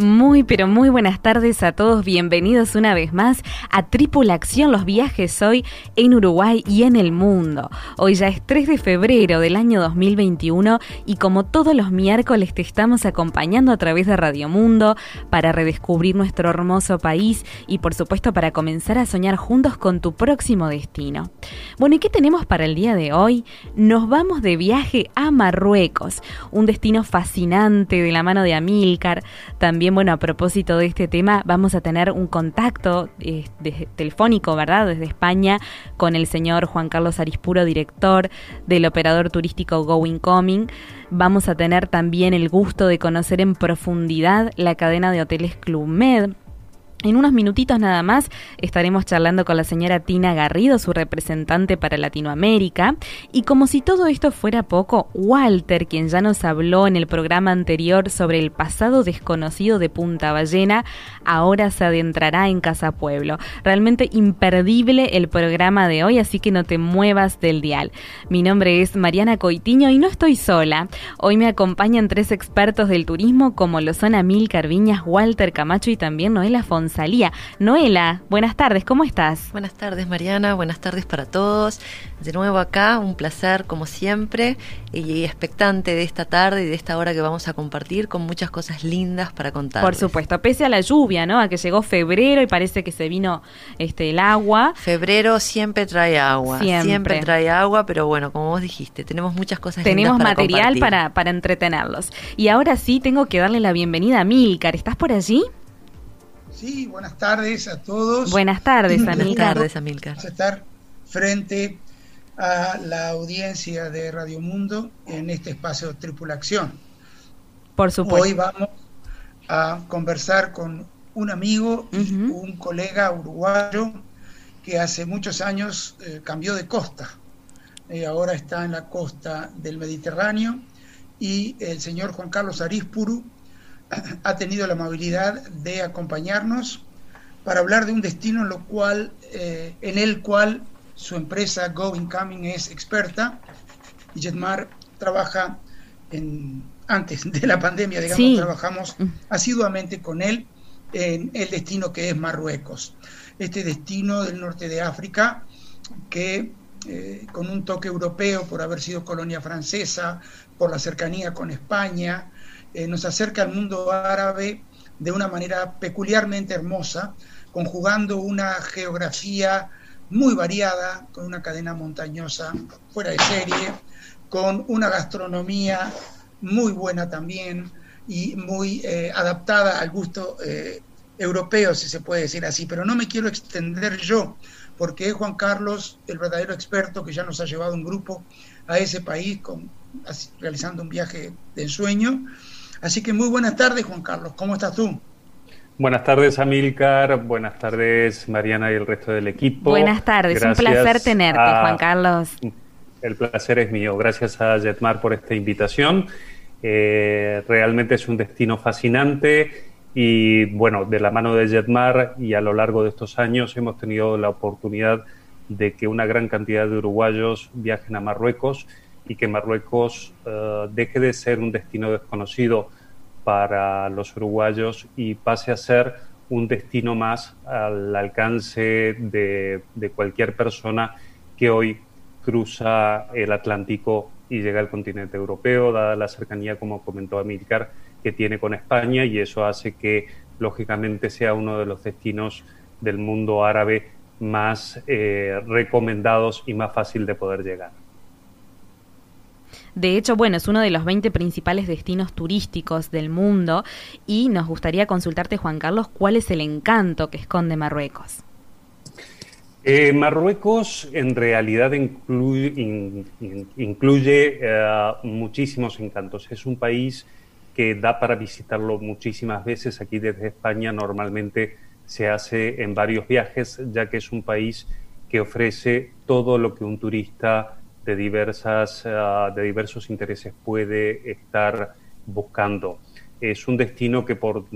Muy, pero muy buenas tardes a todos. Bienvenidos una vez más a Tripulación, los viajes hoy en Uruguay y en el mundo. Hoy ya es 3 de febrero del año 2021 y como todos los miércoles te estamos acompañando a través de Radio Mundo para redescubrir nuestro hermoso país y por supuesto para comenzar a soñar juntos con tu próximo destino. Bueno, ¿y qué tenemos para el día de hoy? Nos vamos de viaje a Marruecos, un destino fascinante de la mano de Amílcar. También bueno, a propósito de este tema, vamos a tener un contacto eh, telefónico, ¿verdad? Desde España con el señor Juan Carlos Arispuro, director del operador turístico Going Coming. Vamos a tener también el gusto de conocer en profundidad la cadena de hoteles Club Med, en unos minutitos nada más estaremos charlando con la señora Tina Garrido, su representante para Latinoamérica. Y como si todo esto fuera poco, Walter, quien ya nos habló en el programa anterior sobre el pasado desconocido de Punta Ballena, ahora se adentrará en Casa Pueblo. Realmente imperdible el programa de hoy, así que no te muevas del dial. Mi nombre es Mariana Coitiño y no estoy sola. Hoy me acompañan tres expertos del turismo como lo son Amil Carviñas, Walter Camacho y también Noela Fonseca salía. Noela, buenas tardes, ¿cómo estás? Buenas tardes, Mariana, buenas tardes para todos. De nuevo acá, un placer como siempre y expectante de esta tarde y de esta hora que vamos a compartir con muchas cosas lindas para contar. Por supuesto, pese a la lluvia, ¿no? A que llegó febrero y parece que se vino este el agua. Febrero siempre trae agua, siempre, trae agua, pero bueno, como vos dijiste, tenemos muchas cosas tenemos lindas para material para, para entretenerlos. Y ahora sí tengo que darle la bienvenida a Milcar. ¿Estás por allí? Sí, buenas tardes a todos. Buenas tardes, Amilcar. Buenas tardes, Amilcar. Vamos a estar frente a la audiencia de Radio Mundo en este espacio tripulación. Por supuesto. Hoy vamos a conversar con un amigo y un colega uruguayo que hace muchos años eh, cambió de costa. y ahora está en la costa del Mediterráneo y el señor Juan Carlos Aríspuru ha tenido la amabilidad de acompañarnos para hablar de un destino en, lo cual, eh, en el cual su empresa Going Coming es experta y Jetmar trabaja en, antes de la pandemia, digamos, trabajamos mm. asiduamente con él en el destino que es Marruecos. Este destino del norte de África que eh, con un toque europeo por haber sido colonia francesa, por la cercanía con España, eh, nos acerca al mundo árabe de una manera peculiarmente hermosa, conjugando una geografía muy variada, con una cadena montañosa fuera de serie, con una gastronomía muy buena también y muy eh, adaptada al gusto eh, europeo, si se puede decir así. Pero no me quiero extender yo, porque es Juan Carlos el verdadero experto que ya nos ha llevado un grupo a ese país con, realizando un viaje de ensueño Así que muy buenas tardes, Juan Carlos. ¿Cómo estás tú? Buenas tardes, Amilcar. Buenas tardes, Mariana y el resto del equipo. Buenas tardes, un placer tenerte, Juan Carlos. El placer es mío. Gracias a Jetmar por esta invitación. Eh, realmente es un destino fascinante y bueno, de la mano de Jetmar y a lo largo de estos años hemos tenido la oportunidad de que una gran cantidad de uruguayos viajen a Marruecos y que Marruecos eh, deje de ser un destino desconocido para los uruguayos y pase a ser un destino más al alcance de, cualquier persona que hoy cruza el Atlántico y llega al continente europeo, dada la cercanía, como comentó Amílcar, que tiene con España y eso hace que, lógicamente, sea uno de los destinos del mundo árabe más eh, recomendados y más fácil de poder llegar. De hecho, bueno, es uno de los 20 principales destinos turísticos del mundo y nos gustaría consultarte, Juan Carlos, cuál es el encanto que esconde Marruecos. Eh, Marruecos en realidad incluye, eh, muchísimos encantos. Es un país que da para visitarlo muchísimas veces. Aquí desde España normalmente se hace en varios viajes, ya que es un país que ofrece todo lo que un turista de, diversas, eh, de diversos intereses puede estar buscando. Es un destino que por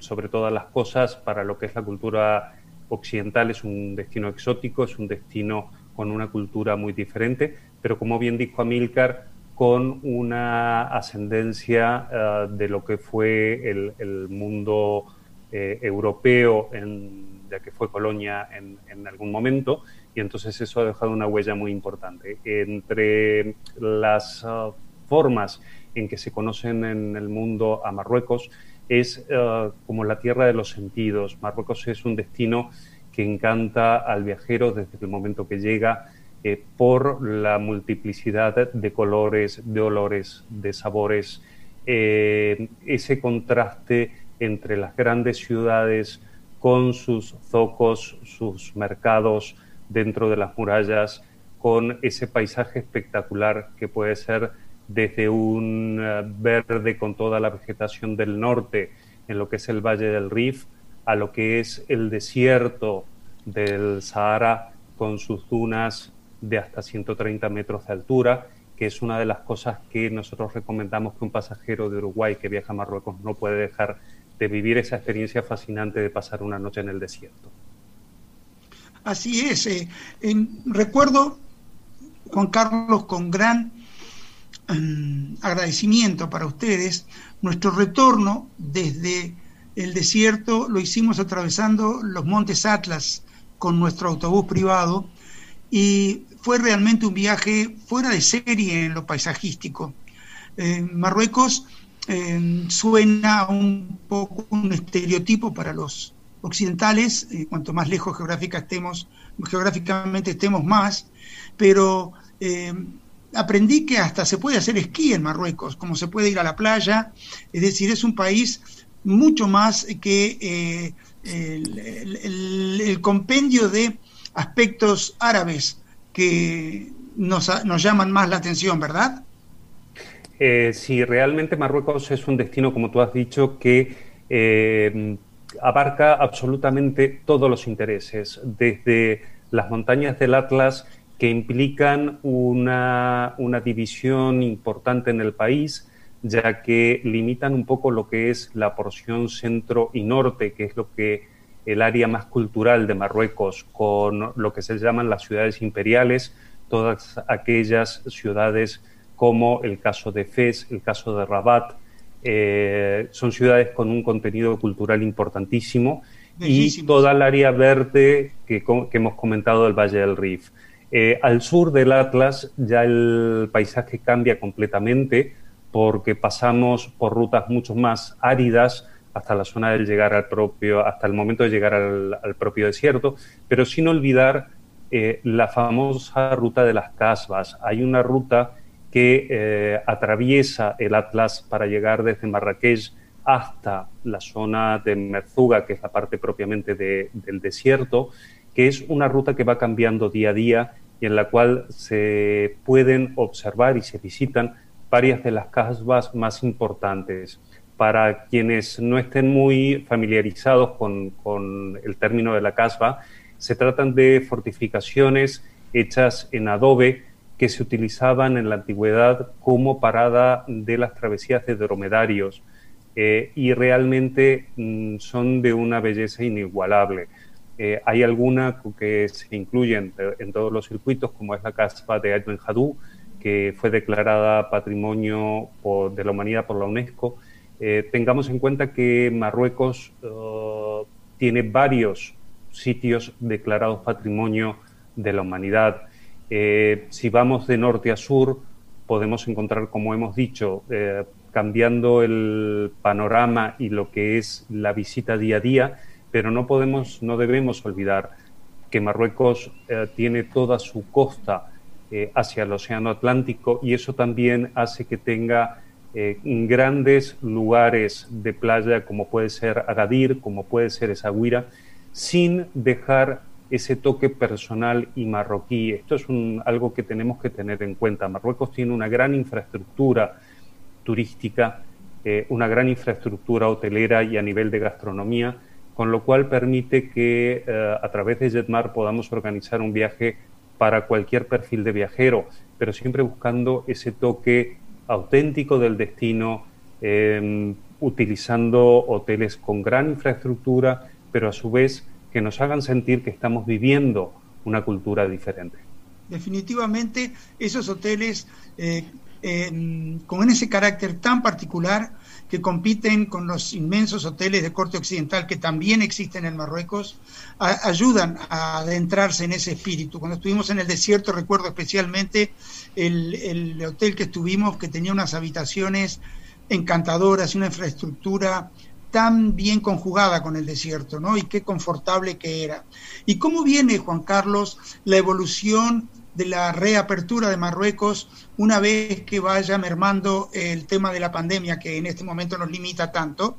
sobre todas las cosas, para lo que es la cultura occidental es un destino exótico, es un destino con una cultura muy diferente, pero como bien dijo Amílcar, con una ascendencia eh, de lo que fue el, mundo eh, europeo, en, ya que fue colonia en, algún momento, y entonces eso ha dejado una huella muy importante. Entre las eh, formas en que se conocen en el mundo a Marruecos, es eh, como la tierra de los sentidos. Marruecos es un destino que encanta al viajero desde el momento que llega eh, por la multiplicidad de colores, de olores, de sabores, eh, ese contraste entre las grandes ciudades con sus zocos, sus mercados dentro de las murallas, con ese paisaje espectacular que puede ser desde un eh, verde con toda la vegetación del norte en lo que es el Valle del Rif, a lo que es el desierto del Sahara con sus dunas de hasta 130 metros de altura, que es una de las cosas que nosotros recomendamos que un pasajero de Uruguay que viaja a Marruecos no puede dejar de vivir esa experiencia fascinante de pasar una noche en el desierto. Así es. Eh, recuerdo, Juan Carlos, con gran agradecimiento para ustedes. Nuestro retorno desde el desierto lo hicimos atravesando los montes Atlas con nuestro autobús privado y fue realmente un viaje fuera de serie en lo paisajístico. Marruecos eh, suena un poco un estereotipo para los occidentales, eh, cuanto más lejos geográfica estemos, geográficamente estemos más, pero eh, aprendí que hasta se puede hacer esquí en Marruecos, como se puede ir a la playa, es decir, es un país mucho más que eh, el, compendio de aspectos árabes que nos, llaman más la atención, ¿verdad? Eh, sí, realmente Marruecos es un destino, como tú has dicho, que abarca absolutamente todos los intereses, desde las montañas del Atlas que implican una, división importante en el país, ya que limitan un poco lo que es la porción centro y norte, que es lo que el área más cultural de Marruecos, con lo que se llaman las ciudades imperiales, todas aquellas ciudades como el caso de Fez, el caso de Rabat, eh, son ciudades con un contenido cultural importantísimo y toda el área verde que, que hemos comentado del Valle del Rif. Eh, al sur del Atlas ya el paisaje cambia completamente porque pasamos por rutas mucho más áridas hasta la zona del llegar al propio, hasta el momento de llegar al, propio desierto, pero sin olvidar eh, la famosa ruta de las casbas. Hay una ruta que eh, atraviesa el Atlas para llegar desde Marrakech hasta la zona de Merzuga, que es la parte propiamente del desierto, que es una ruta que va cambiando día a día y en la cual se pueden observar y se visitan varias de las casas más importantes. Para quienes no estén muy familiarizados con, el término de la casba, se tratan de fortificaciones hechas en adobe que se utilizaban en la antigüedad como parada de las travesías de dromedarios eh, y realmente mm, son de una belleza inigualable. Eh, hay alguna que se incluyen en todos los circuitos, como es la caspa de Aymen Hadou, que fue declarada Patrimonio de la Humanidad por la UNESCO. Eh, tengamos en cuenta que Marruecos eh, tiene varios sitios declarados Patrimonio de la Humanidad. Si vamos de norte a sur, podemos encontrar, como hemos dicho, cambiando el panorama y lo que es la visita día a día, pero no podemos, no debemos olvidar que Marruecos eh, tiene toda su costa eh, hacia el Océano Atlántico y eso también hace que tenga eh, grandes lugares de playa como puede ser Agadir, como puede ser Esaguira, sin dejar ese toque personal y marroquí. Esto es algo que tenemos que tener en cuenta. Marruecos tiene una gran infraestructura turística, eh, una gran infraestructura hotelera y a nivel de gastronomía, con lo cual permite que eh, a través de Jetmar podamos organizar un viaje para cualquier perfil de viajero, pero siempre buscando ese toque auténtico del destino, em, utilizando hoteles con gran infraestructura, pero a su vez que nos hagan sentir que estamos viviendo una cultura diferente. Definitivamente esos hoteles eh, con ese carácter tan particular que compiten con los inmensos hoteles de corte occidental que también existen en Marruecos, ayudan a adentrarse en ese espíritu. Cuando estuvimos en el desierto, recuerdo especialmente el, el hotel que estuvimos, que tenía unas habitaciones encantadoras una infraestructura tan bien conjugada con el desierto, ¿no? Y qué confortable que era. ¿Y cómo viene, Juan Carlos, la evolución de la reapertura de Marruecos una vez que vaya mermando el tema de la pandemia que en este momento nos limita tanto?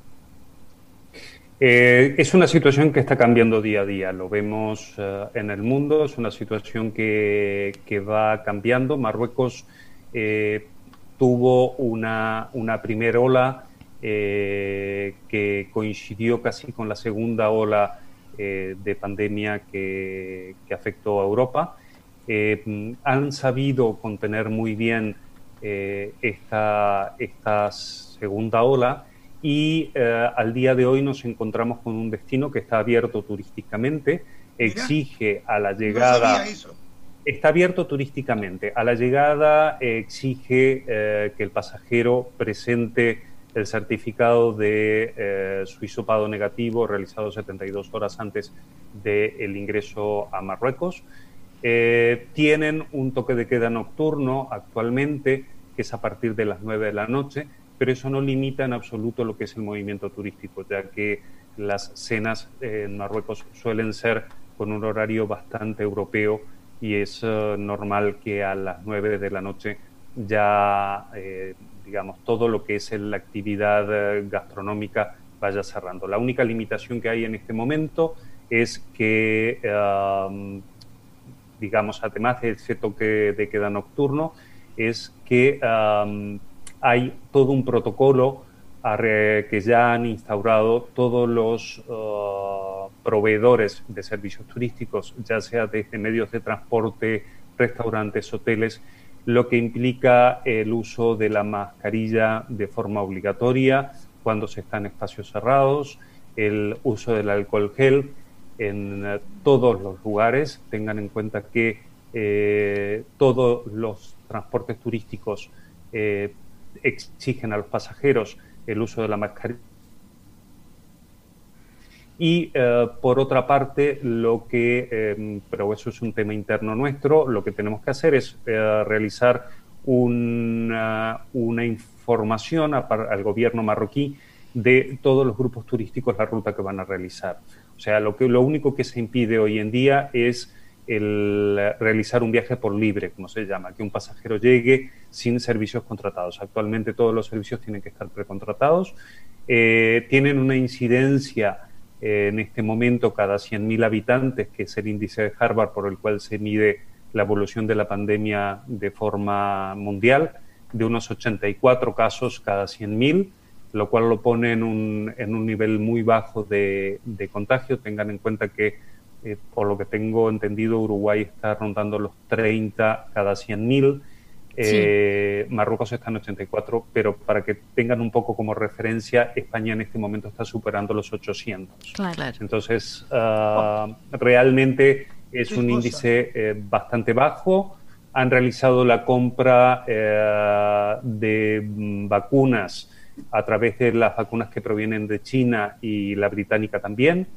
Eh, es una situación que está cambiando día a día, lo vemos eh, en el mundo, es una situación que, va cambiando. Marruecos eh, tuvo una, una primera ola eh, que coincidió casi con la segunda ola eh, de pandemia que, afectó a Europa. Eh, han sabido contener muy bien esta, esta, segunda ola y al día de hoy nos encontramos con un destino que está abierto turísticamente, exige a la llegada... está abierto turísticamente. A la llegada exige que el pasajero presente el certificado de eh, su negativo realizado 72 horas antes del ingreso a Marruecos. Eh, tienen un toque de queda nocturno actualmente, que es a partir de las 9 de la noche, pero eso no limita en absoluto lo que es el movimiento turístico, ya que las cenas en Marruecos suelen ser con un horario bastante europeo y es eh, normal que a las 9 de la noche ya digamos, todo lo que es la actividad eh, gastronómica vaya cerrando. La única limitación que hay en este momento es que, digamos, además de ese toque de queda nocturno, es que hay todo un protocolo que ya han instaurado todos los uh, proveedores de servicios turísticos, ya sea desde medios de transporte, restaurantes, hoteles, lo que implica el uso de la mascarilla de forma obligatoria cuando se está en espacios cerrados, el uso del alcohol gel en eh, todos los lugares. Tengan en cuenta que eh, todos los transportes turísticos eh, exigen a los pasajeros el uso de la mascarilla y eh, por otra parte, lo que, em, pero eso es un tema interno nuestro, lo que tenemos que hacer es eh, realizar una, una información al gobierno marroquí de todos los grupos turísticos la ruta que van a realizar. O sea, lo, que, lo único que se impide hoy en día es el realizar un viaje por libre, como se llama, que un pasajero llegue sin servicios contratados. Actualmente todos los servicios tienen que estar precontratados, eh, tienen una incidencia en este momento cada 100.000 habitantes, que es el índice de Harvard por el cual se mide la evolución de la pandemia de forma mundial, de unos 84 casos cada 100.000, lo cual lo pone en un, en un nivel muy bajo de, contagio. Tengan en cuenta que, eh, por lo que tengo entendido, Uruguay está rondando los 30 cada 100.000 eh, Marruecos está en 84, pero para que tengan un poco como referencia, España en este momento está superando los 800. Entonces, ah, realmente es un índice eh, bastante bajo. Han realizado la compra eh, de mm, vacunas a través de las vacunas que provienen de China y la británica también.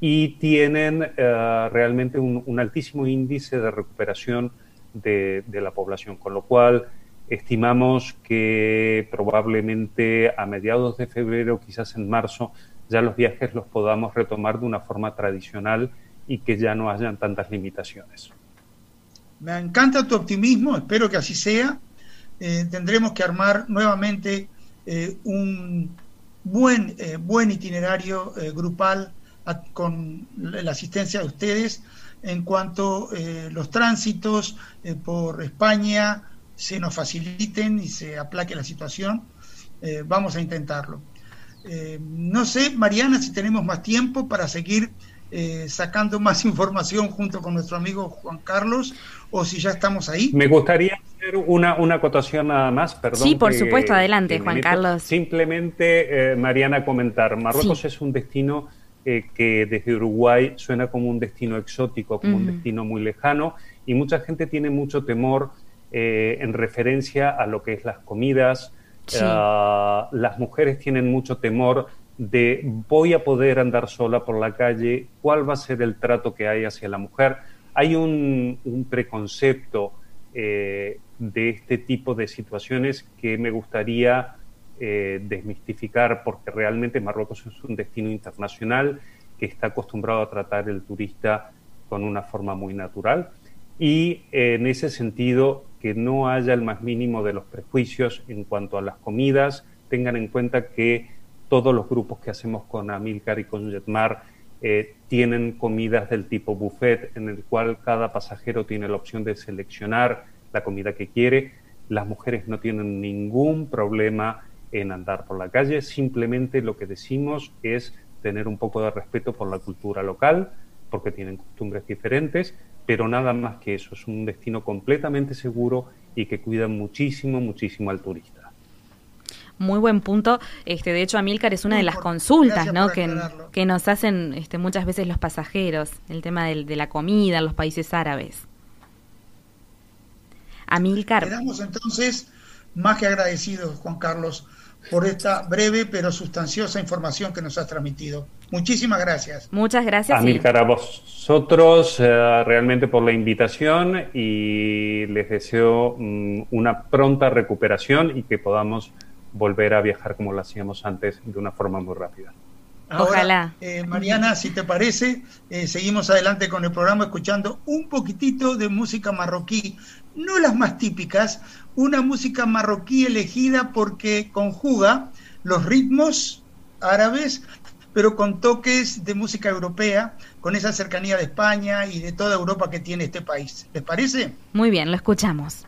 Y tienen realmente un altísimo índice de recuperación de, la población, con lo cual estimamos que probablemente a mediados de febrero, quizás en marzo, ya los viajes los podamos retomar de una forma tradicional y que ya no hayan tantas limitaciones. Me encanta tu optimismo, espero que así sea. Eh, tendremos que armar nuevamente eh, un buen, buen itinerario grupal con la asistencia de ustedes en cuanto los tránsitos por España se nos faciliten y se aplaque la situación. vamos a intentarlo. no sé, Mariana, si tenemos más tiempo para seguir eh, sacando más información junto con nuestro amigo Juan Carlos o si ya estamos ahí. Me gustaría hacer una, una acotación nada más, perdón. Sí, por supuesto, adelante, Juan Carlos. Simplemente, eh, Mariana, comentar, Marruecos es un destino eh, que desde Uruguay suena como un destino exótico, como un destino muy lejano, y mucha gente tiene mucho temor en referencia a lo que es las comidas. Ah, las mujeres tienen mucho temor de voy a poder andar sola por la calle, cuál va a ser el trato que hay hacia la mujer. Hay un, preconcepto eh, de este tipo de situaciones que me gustaría eh, desmistificar porque realmente Marruecos es un destino internacional que está acostumbrado a tratar el turista con una forma muy natural y en ese sentido que no haya el más mínimo de los prejuicios en cuanto a las comidas, tengan en cuenta que todos los grupos que hacemos con Amilcar y con Jetmar eh, tienen comidas del tipo buffet, en el cual cada pasajero tiene la opción de seleccionar la comida que quiere. Las mujeres no tienen ningún problema en andar por la calle, simplemente lo que decimos es tener un poco de respeto por la cultura local, porque tienen costumbres diferentes, pero nada más que eso, es un destino completamente seguro y que cuida muchísimo, muchísimo al turista muy buen punto. Este, de hecho, Amilcar es una de las consultas ¿no? que, que, nos hacen este, muchas veces los pasajeros, el tema de, de la comida en los países árabes. Amilcar. Quedamos entonces más que agradecidos, Juan Carlos, por esta breve pero sustanciosa información que nos has transmitido. Muchísimas gracias. Muchas gracias. Amilcar, a vosotros eh, realmente por la invitación y les deseo mm, una pronta recuperación y que podamos volver a viajar como lo hacíamos antes de una forma muy rápida. Ojalá. Eh, Mariana, si te parece, eh, seguimos adelante con el programa escuchando un poquitito de música marroquí, no las más típicas, una música marroquí elegida porque conjuga los ritmos árabes, pero con toques de música europea, con esa cercanía de España y de toda Europa que tiene este país. ¿Les parece? Muy bien, lo escuchamos.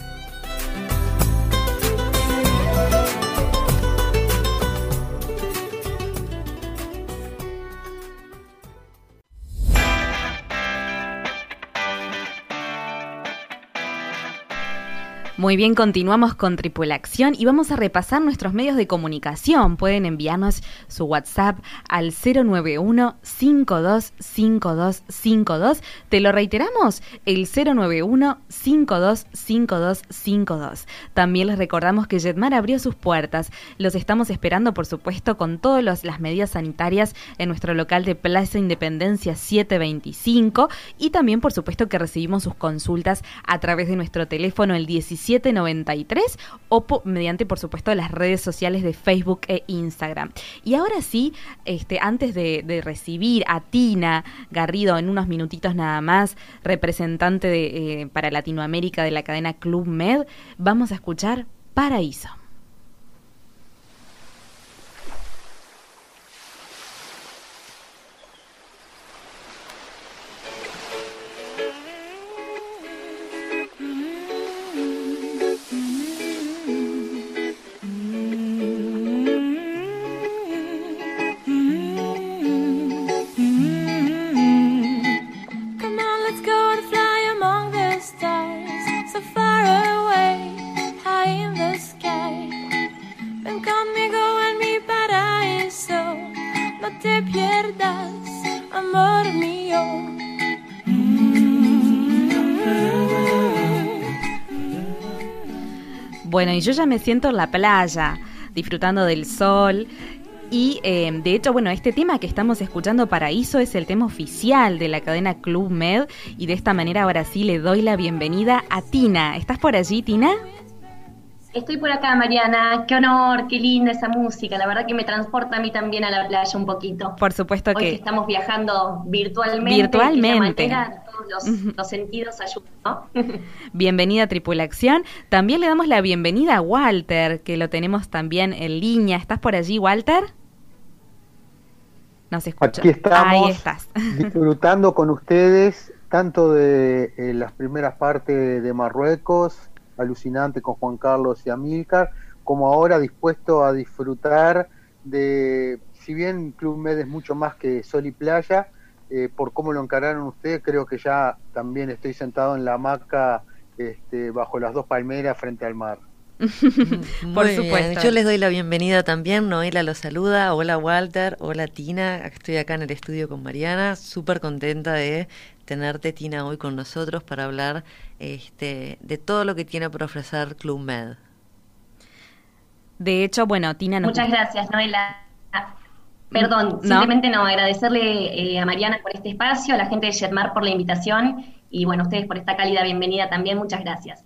Muy bien, continuamos con Tripulación y vamos a repasar nuestros medios de comunicación. Pueden enviarnos su WhatsApp al 091-525252. ¿Te lo reiteramos? El 091-525252. También les recordamos que Jetmar abrió sus puertas. Los estamos esperando, por supuesto, con todas las medidas sanitarias en nuestro local de Plaza Independencia 725 y también, por supuesto, que recibimos sus consultas a través de nuestro teléfono el 17 793 o mediante, por supuesto, las redes sociales de Facebook e Instagram. Y ahora sí, este, antes de, recibir a Tina Garrido en unos minutitos nada más, representante de, eh, para Latinoamérica de la cadena Club Med, vamos a escuchar Paraíso. Bueno, y yo ya me siento en la playa, disfrutando del sol. Y eh, de hecho, bueno, este tema que estamos escuchando, Paraíso, es el tema oficial de la cadena Club Med. Y de esta manera ahora sí le doy la bienvenida a Tina. ¿Estás por allí, Tina? Estoy por acá, Mariana. Qué honor, qué linda esa música. La verdad que me transporta a mí también a la playa un poquito. Por supuesto Hoy que. estamos viajando virtualmente. Virtualmente. Todos los, los, sentidos ayudan, ¿no? Bienvenida a Tripulación. También le damos la bienvenida a Walter, que lo tenemos también en línea. ¿Estás por allí, Walter? Nos escucha. Aquí estamos. Ahí estás. disfrutando con ustedes tanto de eh, las primeras partes de Marruecos alucinante con Juan Carlos y Amílcar, como ahora dispuesto a disfrutar de, si bien Club Med es mucho más que sol y playa, eh, por cómo lo encararon ustedes, creo que ya también estoy sentado en la hamaca este, bajo las dos palmeras frente al mar. Por supuesto. Yo les doy la bienvenida también. Noela los saluda. Hola Walter. Hola Tina. Estoy acá en el estudio con Mariana. Súper contenta de tenerte, Tina, hoy con nosotros para hablar este, de todo lo que tiene por ofrecer Club Med. De hecho, bueno, Tina... Muchas gracias, Noela. Perdón, simplemente no, agradecerle eh, a Mariana por este espacio, a la gente de Jetmar por la invitación y bueno, ustedes por esta cálida bienvenida también, muchas gracias.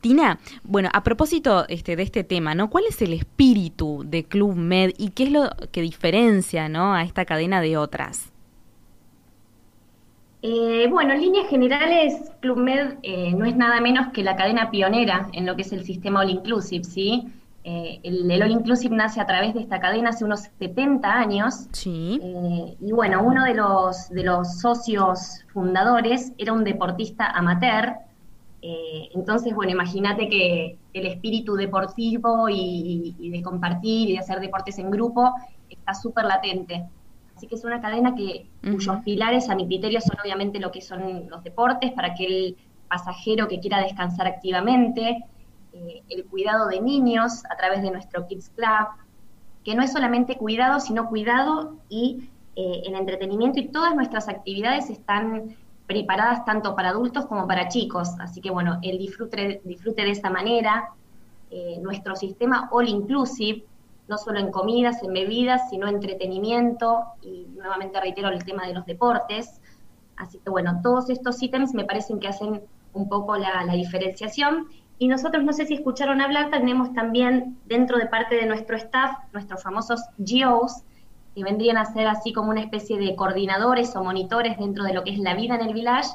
Tina, bueno, a propósito este, de este tema, ¿no? ¿Cuál es el espíritu de Club Med y qué es lo que diferencia ¿no? a esta cadena de otras? Eh, bueno, en líneas generales, Club Med eh, no es nada menos que la cadena pionera en lo que es el sistema All Inclusive, ¿sí? Eh, el, All Inclusive nace a través de esta cadena hace unos 70 años. Sí. y bueno, uno de los, de los socios fundadores era un deportista amateur. entonces, bueno, imagínate que el espíritu deportivo y, y de compartir y de hacer deportes en grupo está súper latente. Así que es una cadena que, cuyos pilares, a mi criterio, son obviamente lo que son los deportes para aquel pasajero que quiera descansar activamente, eh, el cuidado de niños a través de nuestro Kids Club, que no es solamente cuidado, sino cuidado y eh, el entretenimiento y todas nuestras actividades están preparadas tanto para adultos como para chicos. Así que bueno, el disfrute, disfrute de esa manera. Eh, nuestro sistema all inclusive no solo en comidas, en bebidas, sino entretenimiento y nuevamente reitero el tema de los deportes. Así que bueno, todos estos ítems me parecen que hacen un poco la, diferenciación. Y nosotros, no sé si escucharon hablar, tenemos también dentro de parte de nuestro staff, nuestros famosos GOs, que vendrían a ser así como una especie de coordinadores o monitores dentro de lo que es la vida en el village,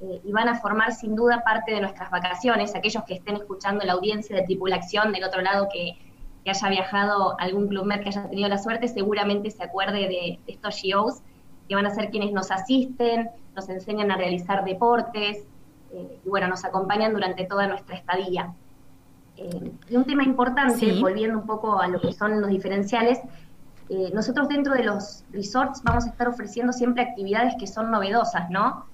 eh, y van a formar sin duda parte de nuestras vacaciones, aquellos que estén escuchando la audiencia de tripulación del otro lado que que haya viajado algún club med que haya tenido la suerte, seguramente se acuerde de, estos GOs, que van a ser quienes nos asisten, nos enseñan a realizar deportes, eh, y bueno, nos acompañan durante toda nuestra estadía. Eh, y un tema importante, volviendo un poco a lo que son los diferenciales, eh, nosotros dentro de los resorts vamos a estar ofreciendo siempre actividades que son novedosas, ¿no?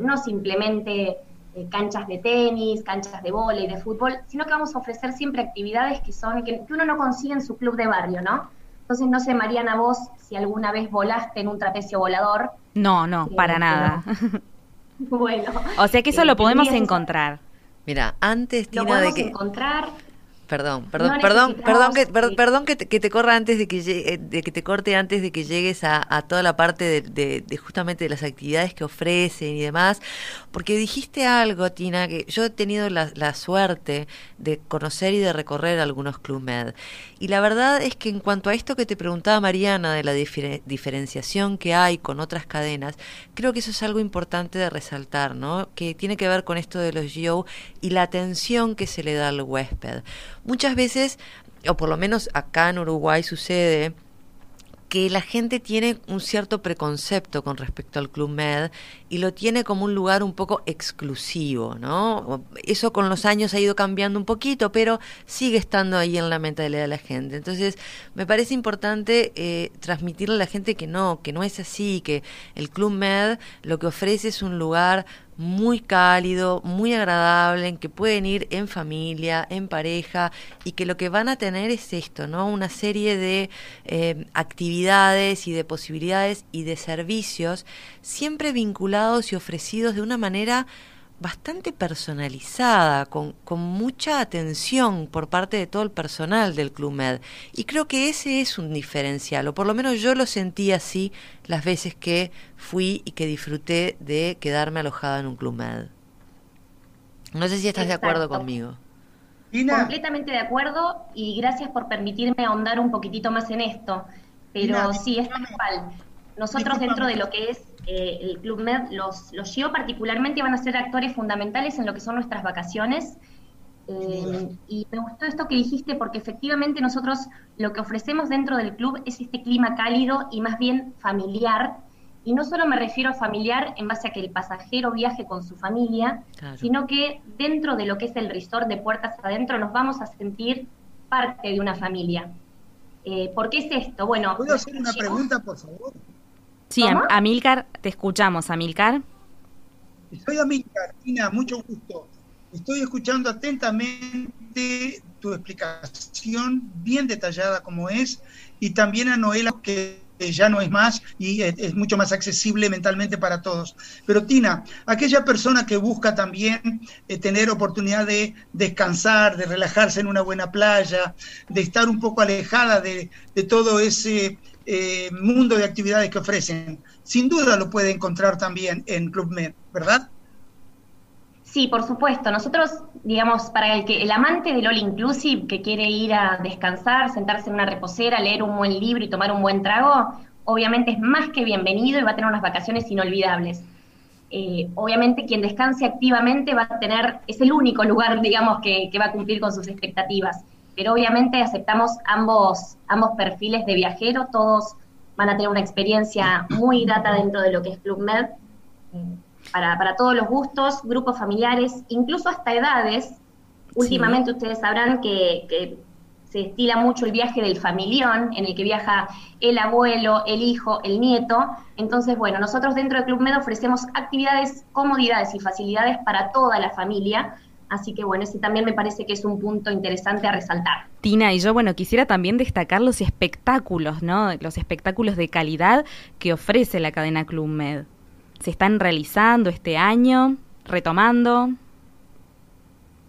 no simplemente eh, canchas de tenis, canchas de vóley, de fútbol, sino que vamos a ofrecer siempre actividades que son que, uno no consigue en su club de barrio, ¿no? Entonces, no sé, Mariana, vos si alguna vez volaste en un trapecio volador. No, no, eh, para nada. bueno. O sea que eso lo eh, podemos encontrar. Mira, antes, Tina, lo de que... encontrar Perdón, perdón, perdón, perdón que, perdón que te, corra antes de que llegue, de que te corte antes de que llegues a, toda la parte de, justamente de las actividades que ofrecen y demás, porque dijiste algo, Tina, que yo he tenido la, suerte de conocer y de recorrer algunos Club Med Y la verdad es que en cuanto a esto que te preguntaba Mariana de la diferenciación que hay con otras cadenas, creo que eso es algo importante de resaltar, ¿no? Que tiene que ver con esto de los GO y la atención que se le da al huésped. Muchas veces, o por lo menos acá en Uruguay sucede, que la gente tiene un cierto preconcepto con respecto al Club Med y lo tiene como un lugar un poco exclusivo, ¿no? Eso con los años ha ido cambiando un poquito, pero sigue estando ahí en la mentalidad de la gente. Entonces, me parece importante eh, transmitirle a la gente que no, que no es así, que el Club Med lo que ofrece es un lugar muy cálido, muy agradable, en que pueden ir en familia, en pareja, y que lo que van a tener es esto, ¿no? Una serie de eh, actividades y de posibilidades y de servicios siempre vinculados y ofrecidos de una manera bastante personalizada, con, con, mucha atención por parte de todo el personal del Club Med. Y creo que ese es un diferencial, o por lo menos yo lo sentí así las veces que fui y que disfruté de quedarme alojada en un Club Med. No sé si estás de acuerdo conmigo. Completamente de acuerdo y gracias por permitirme ahondar un poquitito más en esto. Pero sí, es tal cual. Nosotros dentro de lo que es eh, el Club Med, los, los GIO particularmente van a ser actores fundamentales en lo que son nuestras vacaciones. Eh, y me gustó esto que dijiste porque efectivamente nosotros lo que ofrecemos dentro del club es este clima cálido y más bien familiar. Y no solo me refiero a familiar en base a que el pasajero viaje con su familia, sino que dentro de lo que es el resort de puertas adentro nos vamos a sentir parte de una familia. Eh, ¿Por qué es esto? Bueno, ¿puedo hacer una pregunta, por favor? Sí, Amilcar, te escuchamos, Amilcar. Soy Amilcar, Tina, mucho gusto. Estoy escuchando atentamente tu explicación, bien detallada como es, y también a Noela, que ya no es más y es, mucho más accesible mentalmente para todos. Pero Tina, aquella persona que busca también eh, tener oportunidad de descansar, de relajarse en una buena playa, de estar un poco alejada de, de todo ese eh, mundo de actividades que ofrecen. Sin duda lo puede encontrar también en Club Med, ¿verdad? Sí, por supuesto. Nosotros, digamos, para el que el amante del All Inclusive que quiere ir a descansar, sentarse en una reposera, leer un buen libro y tomar un buen trago, obviamente es más que bienvenido y va a tener unas vacaciones inolvidables. Eh, obviamente quien descanse activamente va a tener, es el único lugar, digamos, que va a cumplir con sus expectativas pero obviamente aceptamos ambos, ambos perfiles de viajero, todos van a tener una experiencia muy grata dentro de lo que es Club Med, eh, para, para todos los gustos, grupos familiares, incluso hasta edades. Últimamente ustedes sabrán que, que se estila mucho el viaje del familión, en el que viaja el abuelo, el hijo, el nieto. Entonces, bueno, nosotros dentro de Club Med ofrecemos actividades, comodidades y facilidades para toda la familia, Así que bueno, ese también me parece que es un punto interesante a resaltar. Tina, y yo bueno, quisiera también destacar los espectáculos, ¿no? Los espectáculos de calidad que ofrece la cadena Club Med. ¿Se están realizando este año? ¿Retomando?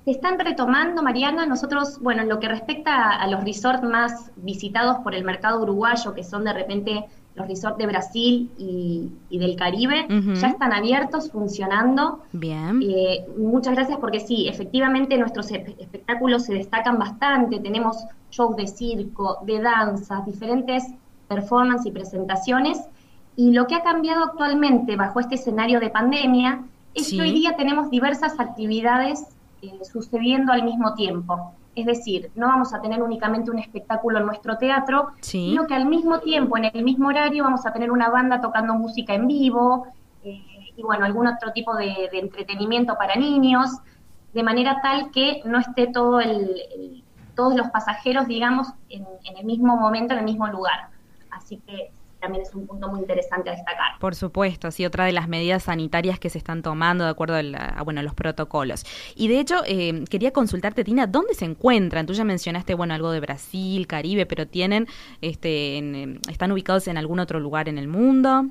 Se están retomando, Mariana. Nosotros, bueno, en lo que respecta a los resorts más visitados por el mercado uruguayo, que son de repente los resorts de Brasil y, del Caribe ya están abiertos, funcionando. Bien. Eh, muchas gracias porque sí, efectivamente nuestros espectáculos se destacan bastante. Tenemos shows de circo, de danza, diferentes performances y presentaciones. Y lo que ha cambiado actualmente bajo este escenario de pandemia es que hoy día tenemos diversas actividades eh, sucediendo al mismo tiempo. Es decir, no vamos a tener únicamente un espectáculo en nuestro teatro, sino que al mismo tiempo, en el mismo horario, vamos a tener una banda tocando música en vivo eh, y, bueno, algún otro tipo de, entretenimiento para niños, de manera tal que no esté todo el, todos los pasajeros, digamos, en, en el mismo momento, en el mismo lugar. Así que también es un punto muy interesante a destacar. Por supuesto, sí, otra de las medidas sanitarias que se están tomando de acuerdo a, bueno, los protocolos. Y de hecho, eh, quería consultarte, Tina, ¿dónde se encuentran? Tú ya mencionaste, bueno, algo de Brasil, Caribe, pero tienen, este, están ubicados en algún otro lugar en el mundo.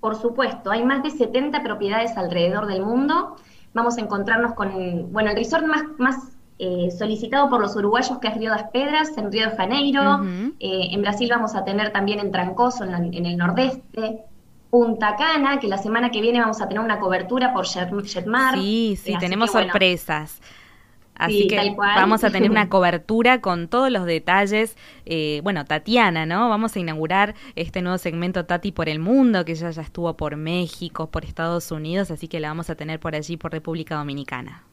Por supuesto, hay más de 70 propiedades alrededor del mundo. Vamos a encontrarnos con, bueno, el resort más, más eh, solicitado por los uruguayos que es Río das Pedras, en Río de Janeiro. Eh, en Brasil vamos a tener también en Trancoso, en, el nordeste. Punta Cana, que la semana que viene vamos a tener una cobertura por Jetmar. Sí, sí, tenemos sorpresas. Así que vamos a tener una cobertura con todos los detalles. Eh, bueno, Tatiana, ¿no? Vamos a inaugurar este nuevo segmento Tati por el mundo, que ya ya estuvo por México, por Estados Unidos, así que la vamos a tener por allí, por República Dominicana.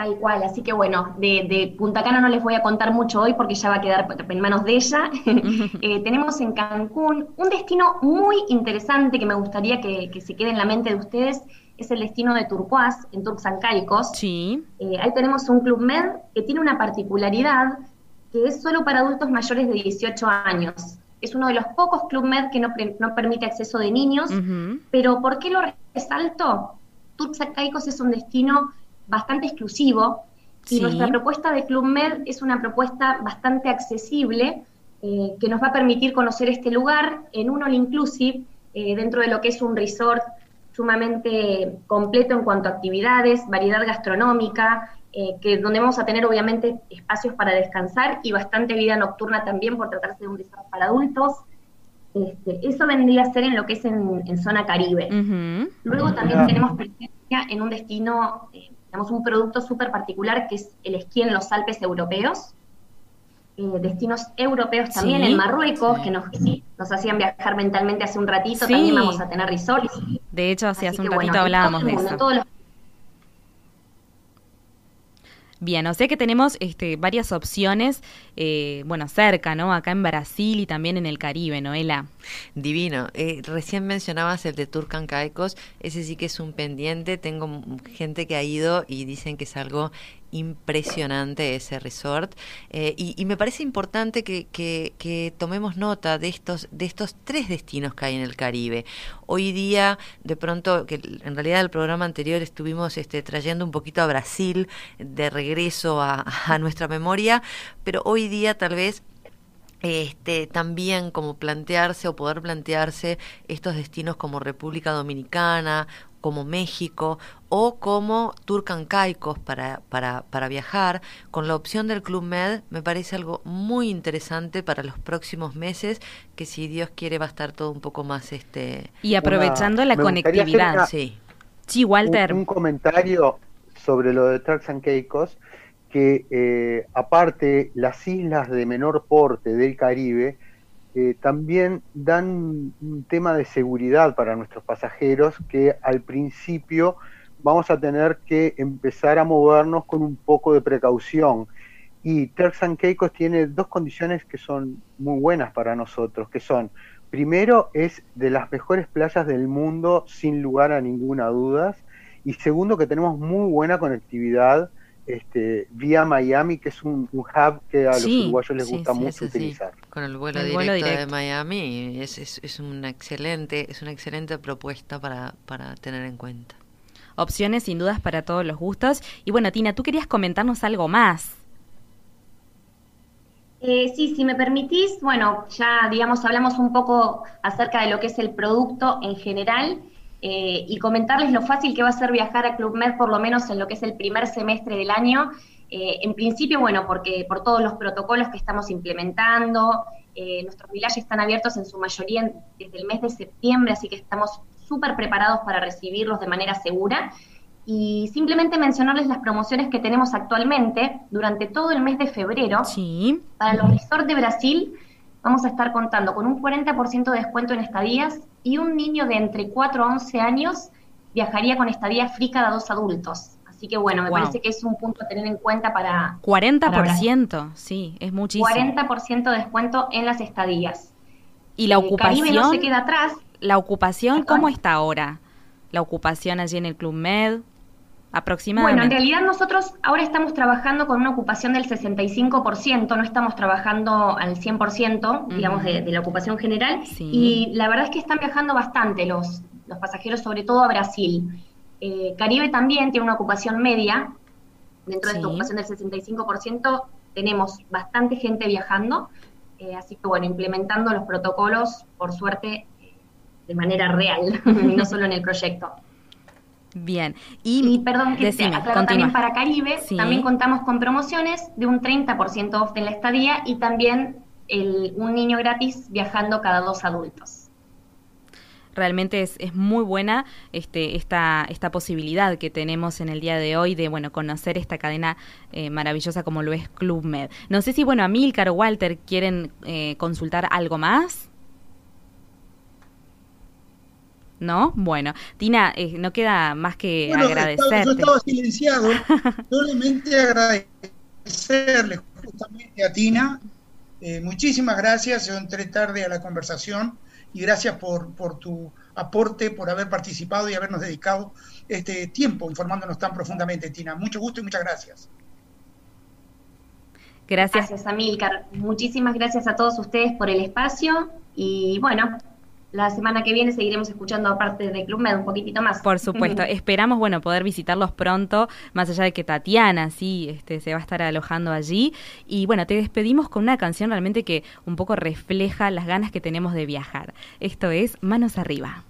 Tal cual, así que bueno, de, Punta Cana no les voy a contar mucho hoy porque ya va a quedar en manos de ella. Eh, tenemos en Cancún un destino muy interesante que me gustaría que, se quede en la mente de ustedes, es el destino de Turquoise, en Turks and Caicos. Sí. Eh, ahí tenemos un club med que tiene una particularidad que es solo para adultos mayores de 18 años. Es uno de los pocos club med que no, no permite acceso de niños, pero ¿por qué lo resalto? Turks and Caicos es un destino bastante exclusivo y nuestra propuesta de Club Med es una propuesta bastante accesible eh, que nos va a permitir conocer este lugar en un all inclusive eh, dentro de lo que es un resort sumamente completo en cuanto a actividades, variedad gastronómica, eh, que donde vamos a tener obviamente espacios para descansar y bastante vida nocturna también por tratarse de un resort para adultos. Este, eso vendría a ser en lo que es en, zona caribe. Luego también tenemos presencia en un destino tenemos un producto súper particular que es el esquí en los Alpes europeos, eh, destinos europeos también en Marruecos, que nos, nos hacían viajar mentalmente hace un ratito, también vamos a tener resorts. De hecho, hace un ratito hablábamos de eso. Bien, o sea que tenemos este, varias opciones, eh, bueno, cerca, ¿no? Acá en Brasil y también en el Caribe, Noela. Divino. Eh, recién mencionabas el de Turcan Caicos, ese sí que es un pendiente. Tengo gente que ha ido y dicen que es algo impresionante ese resort eh, y, me parece importante que, tomemos nota de estos de estos tres destinos que hay en el Caribe hoy día de pronto que en realidad el programa anterior estuvimos este, trayendo un poquito a Brasil de regreso a nuestra memoria pero hoy día tal vez este, también como plantearse o poder plantearse estos destinos como República Dominicana como México o como Turcancaicos para, para, para viajar, con la opción del Club Med, me parece algo muy interesante para los próximos meses, que si Dios quiere va a estar todo un poco más... este Y aprovechando la conectividad. sí. sí, Walter. Un, comentario sobre lo de Turks and Caicos, que eh, aparte las islas de menor porte del Caribe, eh, también dan un tema de seguridad para nuestros pasajeros que al principio vamos a tener que empezar a movernos con un poco de precaución. Y Turks and Caicos tiene dos condiciones que son muy buenas para nosotros, que son, primero, es de las mejores playas del mundo, sin lugar a ninguna duda, y segundo, que tenemos muy buena conectividad este, vía Miami, que es un, hub que a los uruguayos les gusta mucho utilizar. Con el vuelo, directo, de Miami es, es, una excelente, es una excelente propuesta para, para tener en cuenta. Opciones sin dudas para todos los gustos. Y bueno, Tina, tú querías comentarnos algo más. Eh, sí, si me permitís, bueno, ya digamos hablamos un poco acerca de lo que es el producto en general eh, y comentarles lo fácil que va a ser viajar a Club Med, por lo menos en lo que es el primer semestre del año. Eh, en principio, bueno, porque por todos los protocolos que estamos implementando, eh, nuestros villages están abiertos en su mayoría desde el mes de septiembre, así que estamos súper preparados para recibirlos de manera segura. Y simplemente mencionarles las promociones que tenemos actualmente durante todo el mes de febrero. Sí. Para los resorts de Brasil vamos a estar contando con un 40% de descuento en estadías y un niño de entre 4 a 11 años viajaría con estadía free cada dos adultos. Así que bueno, me parece que es un punto a tener en cuenta para... 40%, sí, es muchísimo. 40% de descuento en las estadías. ¿Y la ocupación? Caribe no se queda atrás. ¿La ocupación cómo está ahora? ¿La ocupación allí en el Club Med? Aproximadamente? Bueno, en realidad nosotros ahora estamos trabajando con una ocupación del 65%, no estamos trabajando al 100%, digamos, de, la ocupación general, y la verdad es que están viajando bastante los, los pasajeros, sobre todo a Brasil. Eh, Caribe también tiene una ocupación media, dentro de esta ocupación del 65%, tenemos bastante gente viajando, eh, así que bueno, implementando los protocolos, por suerte, de manera real, no solo en el proyecto. Bien. Y, perdón, que también para Caribe, también contamos con promociones de un 30% off en la estadía y también el, un niño gratis viajando cada dos adultos. realmente es, es muy buena este, esta, esta posibilidad que tenemos en el día de hoy de bueno conocer esta cadena eh, maravillosa como lo es Club Med. No sé si bueno Amilcar o Walter quieren eh, consultar algo más. ¿No? Bueno, Tina, eh, no queda más que agradecerte. yo estaba silenciado, solamente agradecerle justamente a Tina. muchísimas gracias, yo entré tarde a la conversación y gracias por, por tu aporte, por haber participado y habernos dedicado este tiempo informándonos tan profundamente, Tina. Mucho gusto y muchas gracias. Gracias. Gracias, Amilcar. Muchísimas gracias a todos ustedes por el espacio y bueno, la semana que viene seguiremos escuchando aparte de Club Med un poquitito más. Por supuesto, esperamos bueno poder visitarlos pronto, más allá de que Tatiana sí este, se va a estar alojando allí. Y bueno, te despedimos con una canción realmente que un poco refleja las ganas que tenemos de viajar. Esto es Manos Arriba.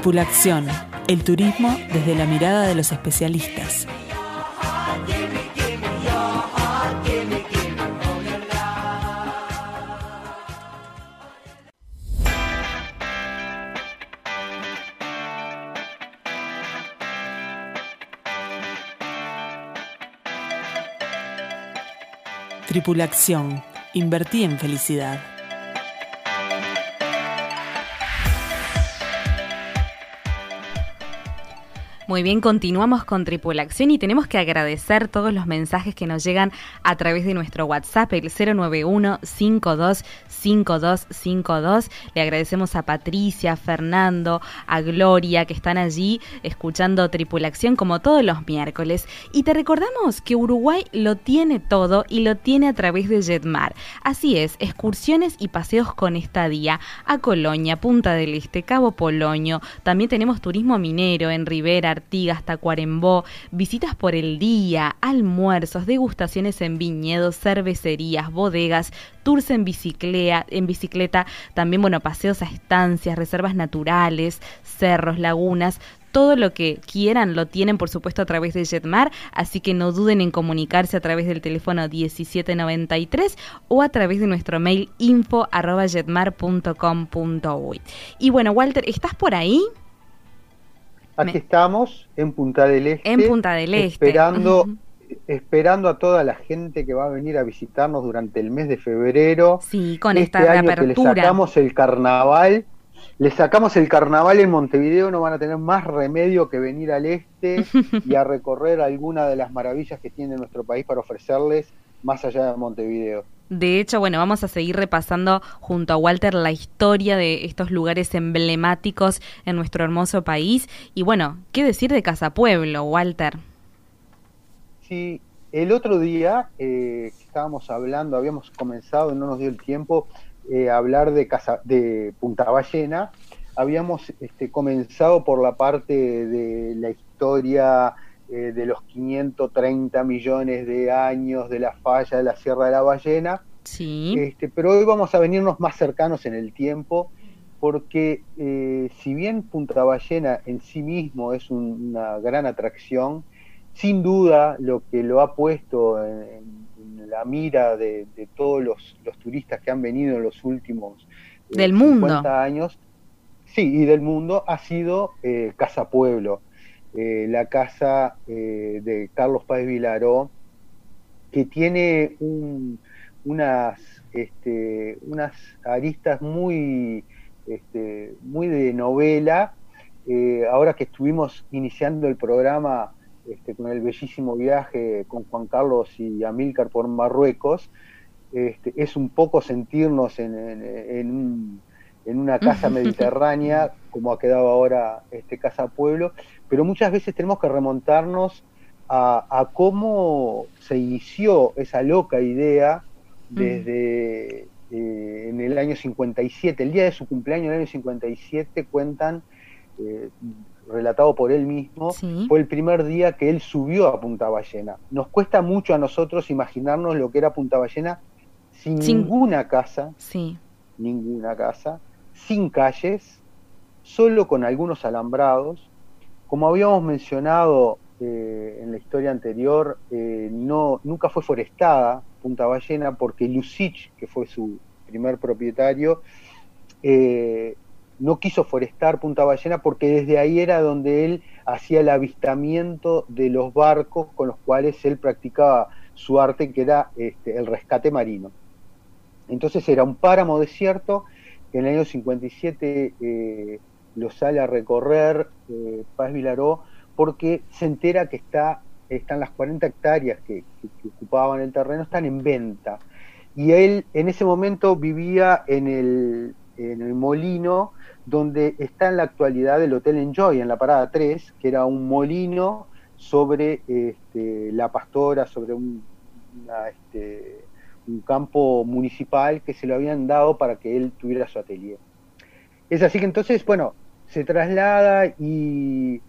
Tripulación, el turismo desde la mirada de los especialistas. Tripulación, invertí en felicidad. Muy bien, continuamos con Tripulación y tenemos que agradecer todos los mensajes que nos llegan a través de nuestro WhatsApp, el 091 525252. Le agradecemos a Patricia, Fernando, a Gloria que están allí escuchando Tripulación como todos los miércoles. Y te recordamos que Uruguay lo tiene todo y lo tiene a través de Jetmar. Así es, excursiones y paseos con estadía a Colonia, Punta del Este, Cabo Polonio. También tenemos turismo minero en Rivera, Artigas, Tacuarembó, visitas por el día, almuerzos, degustaciones en viñedos, cervecerías, bodegas, tours en bicicleta, en bicicleta, también bueno, paseos a estancias, reservas naturales, cerros, lagunas, todo lo que quieran lo tienen, por supuesto, a través de Jetmar, así que no duden en comunicarse a través del teléfono 1793 o a través de nuestro mail info.jetmar.com.uy. Y bueno, Walter, ¿estás por ahí? Aquí estamos en Punta del Este. En Punta del Este. Esperando, esperando a toda la gente que va a venir a visitarnos durante el mes de febrero. Sí, con este esta año Que le sacamos el carnaval. Le sacamos el carnaval en Montevideo, no van a tener más remedio que venir al este y a recorrer alguna de las maravillas que tiene nuestro país para ofrecerles más allá de Montevideo. De hecho, bueno, vamos a seguir repasando junto a Walter la historia de estos lugares emblemáticos en nuestro hermoso país. Y bueno, ¿qué decir de Casa Pueblo, Walter? Sí, el otro día eh, estábamos hablando, habíamos comenzado, no nos dio el tiempo, eh, a hablar de, casa, de Punta Ballena. Habíamos este, comenzado por la parte de la historia eh, de los 530 millones de años de la falla de la Sierra de la Ballena. Sí. Este, pero hoy vamos a venirnos más cercanos en el tiempo, porque eh, si bien Punta Ballena en sí mismo es una gran atracción, sin duda lo que lo ha puesto en, la mira de, todos los, turistas que han venido en los últimos eh, del 50 años, sí, y del mundo, ha sido eh, Casa Pueblo, eh, la casa de Carlos Páez Vilaró, que tiene unas, este, unas aristas muy, este, muy de novela. ahora que estuvimos iniciando el programa este, con el bellísimo viaje con Juan Carlos y Amílcar por Marruecos, este, es un poco sentirnos en, una casa mediterránea, como ha quedado ahora este Casa Pueblo, pero muchas veces tenemos que remontarnos a, cómo se inició esa loca idea desde eh, en el año 57, el día de su cumpleaños, en el año 57, cuentan eh, relatado por él mismo, fue el primer día que él subió a Punta Ballena. Nos cuesta mucho a nosotros imaginarnos lo que era Punta Ballena sin, ninguna casa, ninguna casa, sin calles, solo con algunos alambrados. Como habíamos mencionado eh, en la historia anterior, eh, nunca fue forestada Punta Ballena porque Lucich, que fue su primer propietario, eh, no quiso forestar Punta Ballena porque desde ahí era donde él hacía el avistamiento de los barcos con los cuales él practicaba su arte, que era este, el rescate marino. Entonces era un páramo desierto que en el año 57 eh, lo sale a recorrer eh, Paz Vilaró porque se entera que está, están las 40 hectáreas que, ocupaban el terreno, están en venta. Y él en ese momento vivía en el, en el molino donde está en la actualidad el Hotel Enjoy, en la parada 3, que era un molino sobre este, la pastora, sobre un, este, un campo municipal que se lo habían dado para que él tuviera su atelier. Es así que entonces, bueno, se traslada y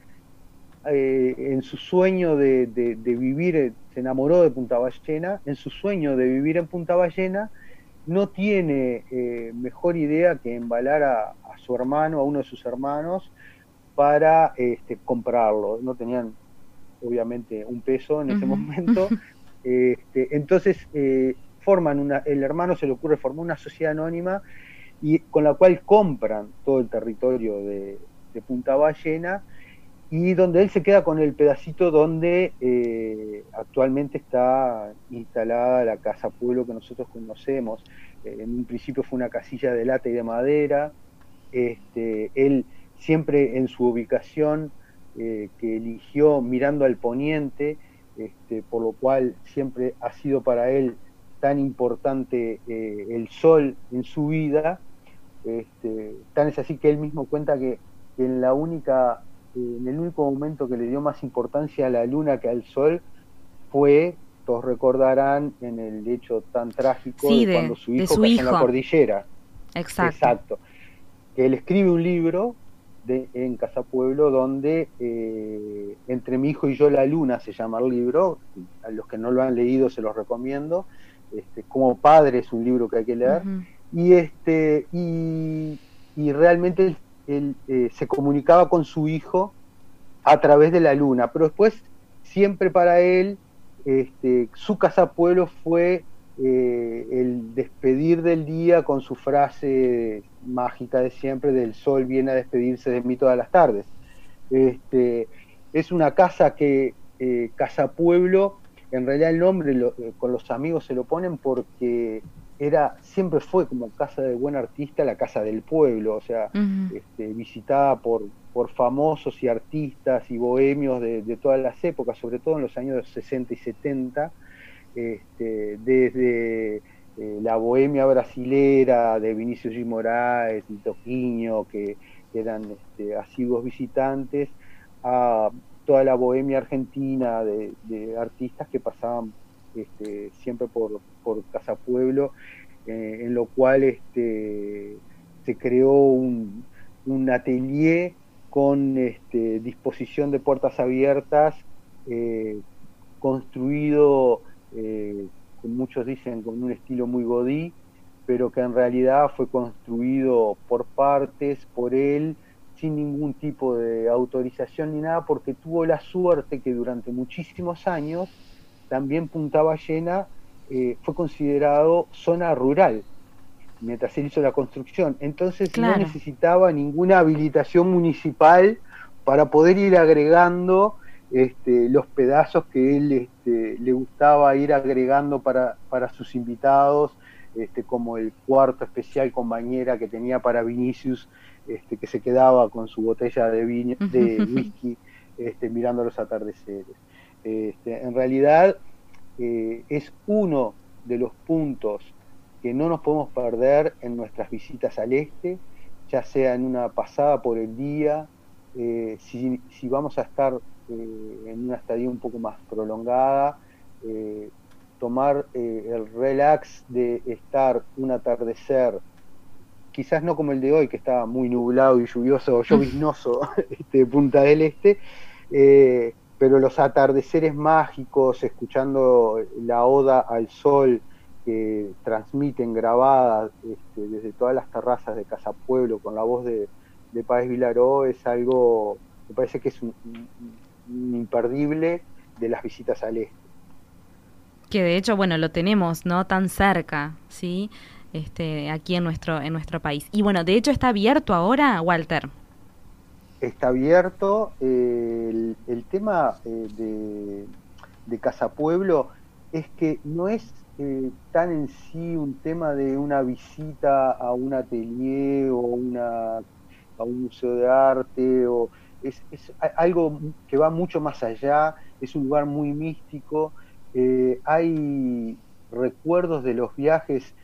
eh, en su sueño de, de, vivir, se enamoró de Punta Ballena, en su sueño de vivir en Punta Ballena, no tiene eh, mejor idea que embalar a, su hermano, a uno de sus hermanos, para este, comprarlo. No tenían, obviamente, un peso en ese momento. Este, entonces, eh, forman una, el hermano se le ocurre formar una sociedad anónima y con la cual compran todo el territorio de, Punta Ballena y donde él se queda con el pedacito donde eh, actualmente está instalada la casa pueblo que nosotros conocemos. Eh, en un principio fue una casilla de lata y de madera. Este, él siempre en su ubicación eh, que eligió mirando al poniente, este, por lo cual siempre ha sido para él tan importante el sol en su vida. Este, tan es así que él mismo cuenta que en la única en el único momento que le dio más importancia a la luna que al sol fue, todos recordarán, en el hecho tan trágico de, cuando su hijo cayó en la cordillera. Exacto. Exacto. Que él escribe un libro de, en Casa Pueblo donde eh, Entre mi hijo y yo la luna se llama el libro, a los que no lo han leído se los recomiendo, este, como padre es un libro que hay que leer, y, este, y, y realmente él eh, se comunicaba con su hijo a través de la luna, pero después siempre para él este, su casa pueblo fue eh, el despedir del día con su frase mágica de siempre del sol viene a despedirse de mí todas las tardes. Este, es una casa que, eh, Casa Pueblo, en realidad el nombre con los amigos se lo ponen porque era siempre fue como casa de buen artista la casa del pueblo, o sea, este, visitada por, por famosos y artistas y bohemios de, todas las épocas, sobre todo en los años 60 y 70, este, desde eh, la bohemia brasilera de Vinicio G. Moraes y Toquiño, que, eran este, asiduos visitantes, a toda la bohemia argentina de, de artistas que pasaban este, siempre por, por Casa Pueblo, eh, en lo cual este, se creó un, un atelier con este, disposición de puertas abiertas, eh, construido, eh, como muchos dicen, con un estilo muy godí, pero que en realidad fue construido por partes, por él, sin ningún tipo de autorización ni nada, porque tuvo la suerte que durante muchísimos años también Punta Ballena eh, fue considerado zona rural mientras se hizo la construcción. Entonces no necesitaba ninguna habilitación municipal para poder ir agregando este, los pedazos que él este, le gustaba ir agregando para, para sus invitados, este, como el cuarto especial con bañera que tenía para Vinicius, este, que se quedaba con su botella de, de whisky este, mirando los atardeceres. Este, en realidad eh, es uno de los puntos que no nos podemos perder en nuestras visitas al este, ya sea en una pasada por el día, eh, si, si, vamos a estar eh, en una estadía un poco más prolongada, tomar el relax de estar un atardecer, quizás no como el de hoy, que está muy nublado y lluvioso o lloviznoso este, Punta del Este, pero los atardeceres mágicos, escuchando la oda al sol, que transmiten grabadas este, desde todas las terrazas de Casa Pueblo con la voz de, de Páez Vilaró es algo, me parece que es un, imperdible de las visitas al este. Que de hecho, bueno, lo tenemos, ¿no? Tan cerca, ¿sí? Este, aquí en nuestro, en nuestro país. Y bueno, de hecho está abierto ahora, Walter. Está abierto. Eh, el, tema eh, de, de Casa Pueblo es que no es eh, tan en sí un tema de una visita a un atelier o una, a un museo de arte, o es, algo que va mucho más allá, es un lugar muy místico, eh, hay recuerdos de los viajes,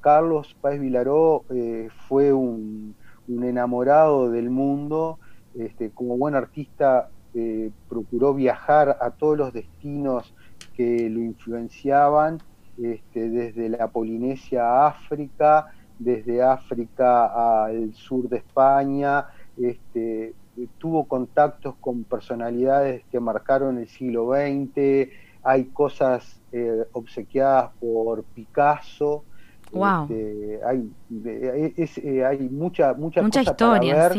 Carlos Páez Vilaró fue un, enamorado del mundo, este, como buen artista procuró viajar a todos los destinos que lo influenciaban este, desde la Polinesia a África, desde África al sur de España, este, tuvo contactos con personalidades que marcaron el siglo XX, hay cosas eh, obsequiadas por Picasso. Este, hay, eh, hay mucha, mucha, historia,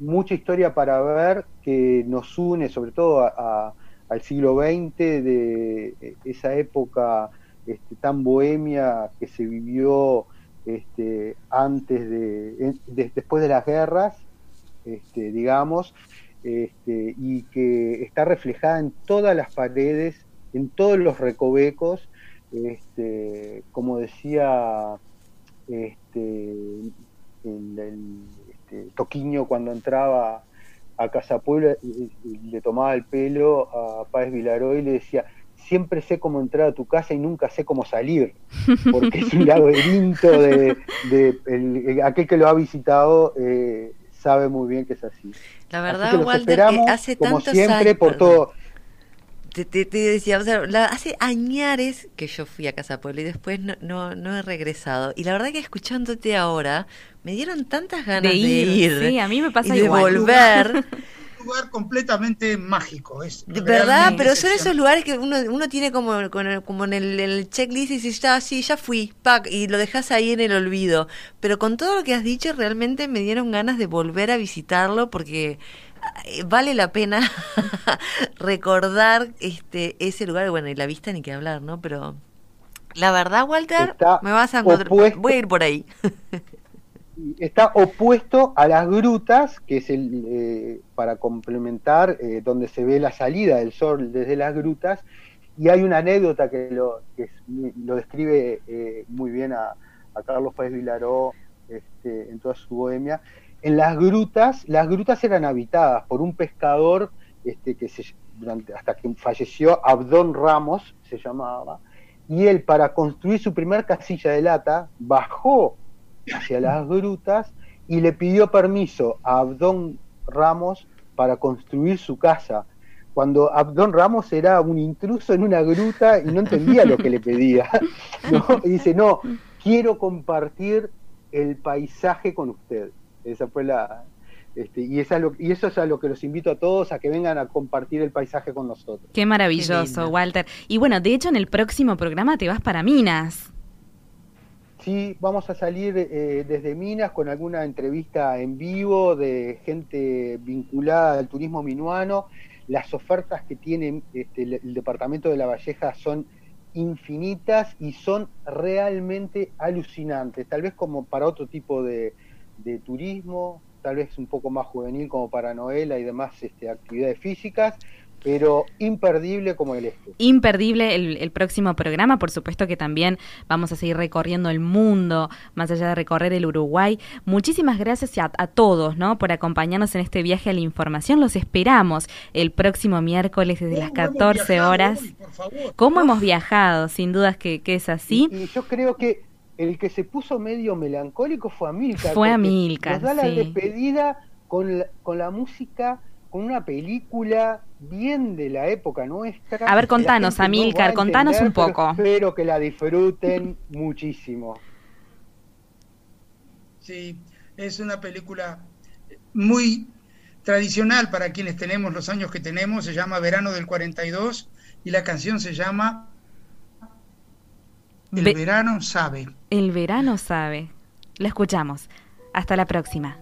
mucha historia para ver que nos une sobre todo a al siglo XX, de eh, esa época este, tan bohemia que se vivió este, antes de, después de las guerras, este, digamos, este, y que está reflejada en todas las paredes, en todos los recovecos, este, como decía este, el, Toquiño cuando entraba a Casa Puebla le tomaba el pelo a Páez Vilaró y le decía, siempre sé cómo entrar a tu casa y nunca sé cómo salir, porque es un laberinto de, de aquel que lo ha visitado eh, sabe muy bien que es así. La verdad, Walter, hace como siempre por todo te, decía, o sea, hace añares que yo fui a Casa Puebla y después no, no, no, he regresado. Y la verdad que escuchándote ahora, me dieron tantas ganas de ir. sí, a mí me pasa y de volver. Un lugar completamente mágico. Es de verdad, pero son esos lugares que uno, uno tiene como, como en el, checklist y dices, ya, sí, ya fui, pack, y lo dejas ahí en el olvido. Pero con todo lo que has dicho, realmente me dieron ganas de volver a visitarlo porque eh, vale la pena recordar este ese lugar, bueno, y la vista ni que hablar, ¿no? Pero la verdad, Walter, me vas a encontrar, voy a ir por ahí. está opuesto a las grutas, que es el eh, para complementar eh, donde se ve la salida del sol desde las grutas, y hay una anécdota que lo, que lo describe muy bien a, Carlos Páez Vilaró este, en toda su bohemia, en las grutas, las grutas eran habitadas por un pescador este, que se, hasta que falleció, Abdón Ramos se llamaba, y él para construir su primer casilla de lata bajó hacia las grutas y le pidió permiso a Abdón Ramos para construir su casa. Cuando Abdón Ramos era un intruso en una gruta y no entendía lo que le pedía. Y dice, no, quiero compartir el paisaje con usted. Esa fue la, este, y, esa y, eso es a lo que los invito a todos a que vengan a compartir el paisaje con nosotros. Qué maravilloso, Walter. Y bueno, de hecho en el próximo programa te vas para Minas. Sí, vamos a salir eh, desde Minas con alguna entrevista en vivo de gente vinculada al turismo minuano. Las ofertas que tiene este, el, departamento de La Valleja son infinitas y son realmente alucinantes, tal vez como para otro tipo de, turismo, tal vez un poco más juvenil como para Noela y demás este, actividades físicas, pero imperdible como el este. Imperdible el, próximo programa, por supuesto que también vamos a seguir recorriendo el mundo, más allá de recorrer el Uruguay. Muchísimas gracias a, todos, ¿no? Por acompañarnos en este viaje a la información. Los esperamos el próximo miércoles desde las 14 horas. ¿Cómo hemos viajado? Sin dudas que, es así. Y, yo creo que el que se puso medio melancólico fue Amilcar. Fue Amilcar. Nos da la despedida con con la música con una película bien de la época nuestra. A ver, contanos, Amilcar, contanos un poco. Espero que la disfruten muchísimo. Sí, es una película muy tradicional para quienes tenemos los años que tenemos, se llama Verano del 42 y la canción se llama El verano sabe. El verano sabe. Lo escuchamos. Hasta la próxima.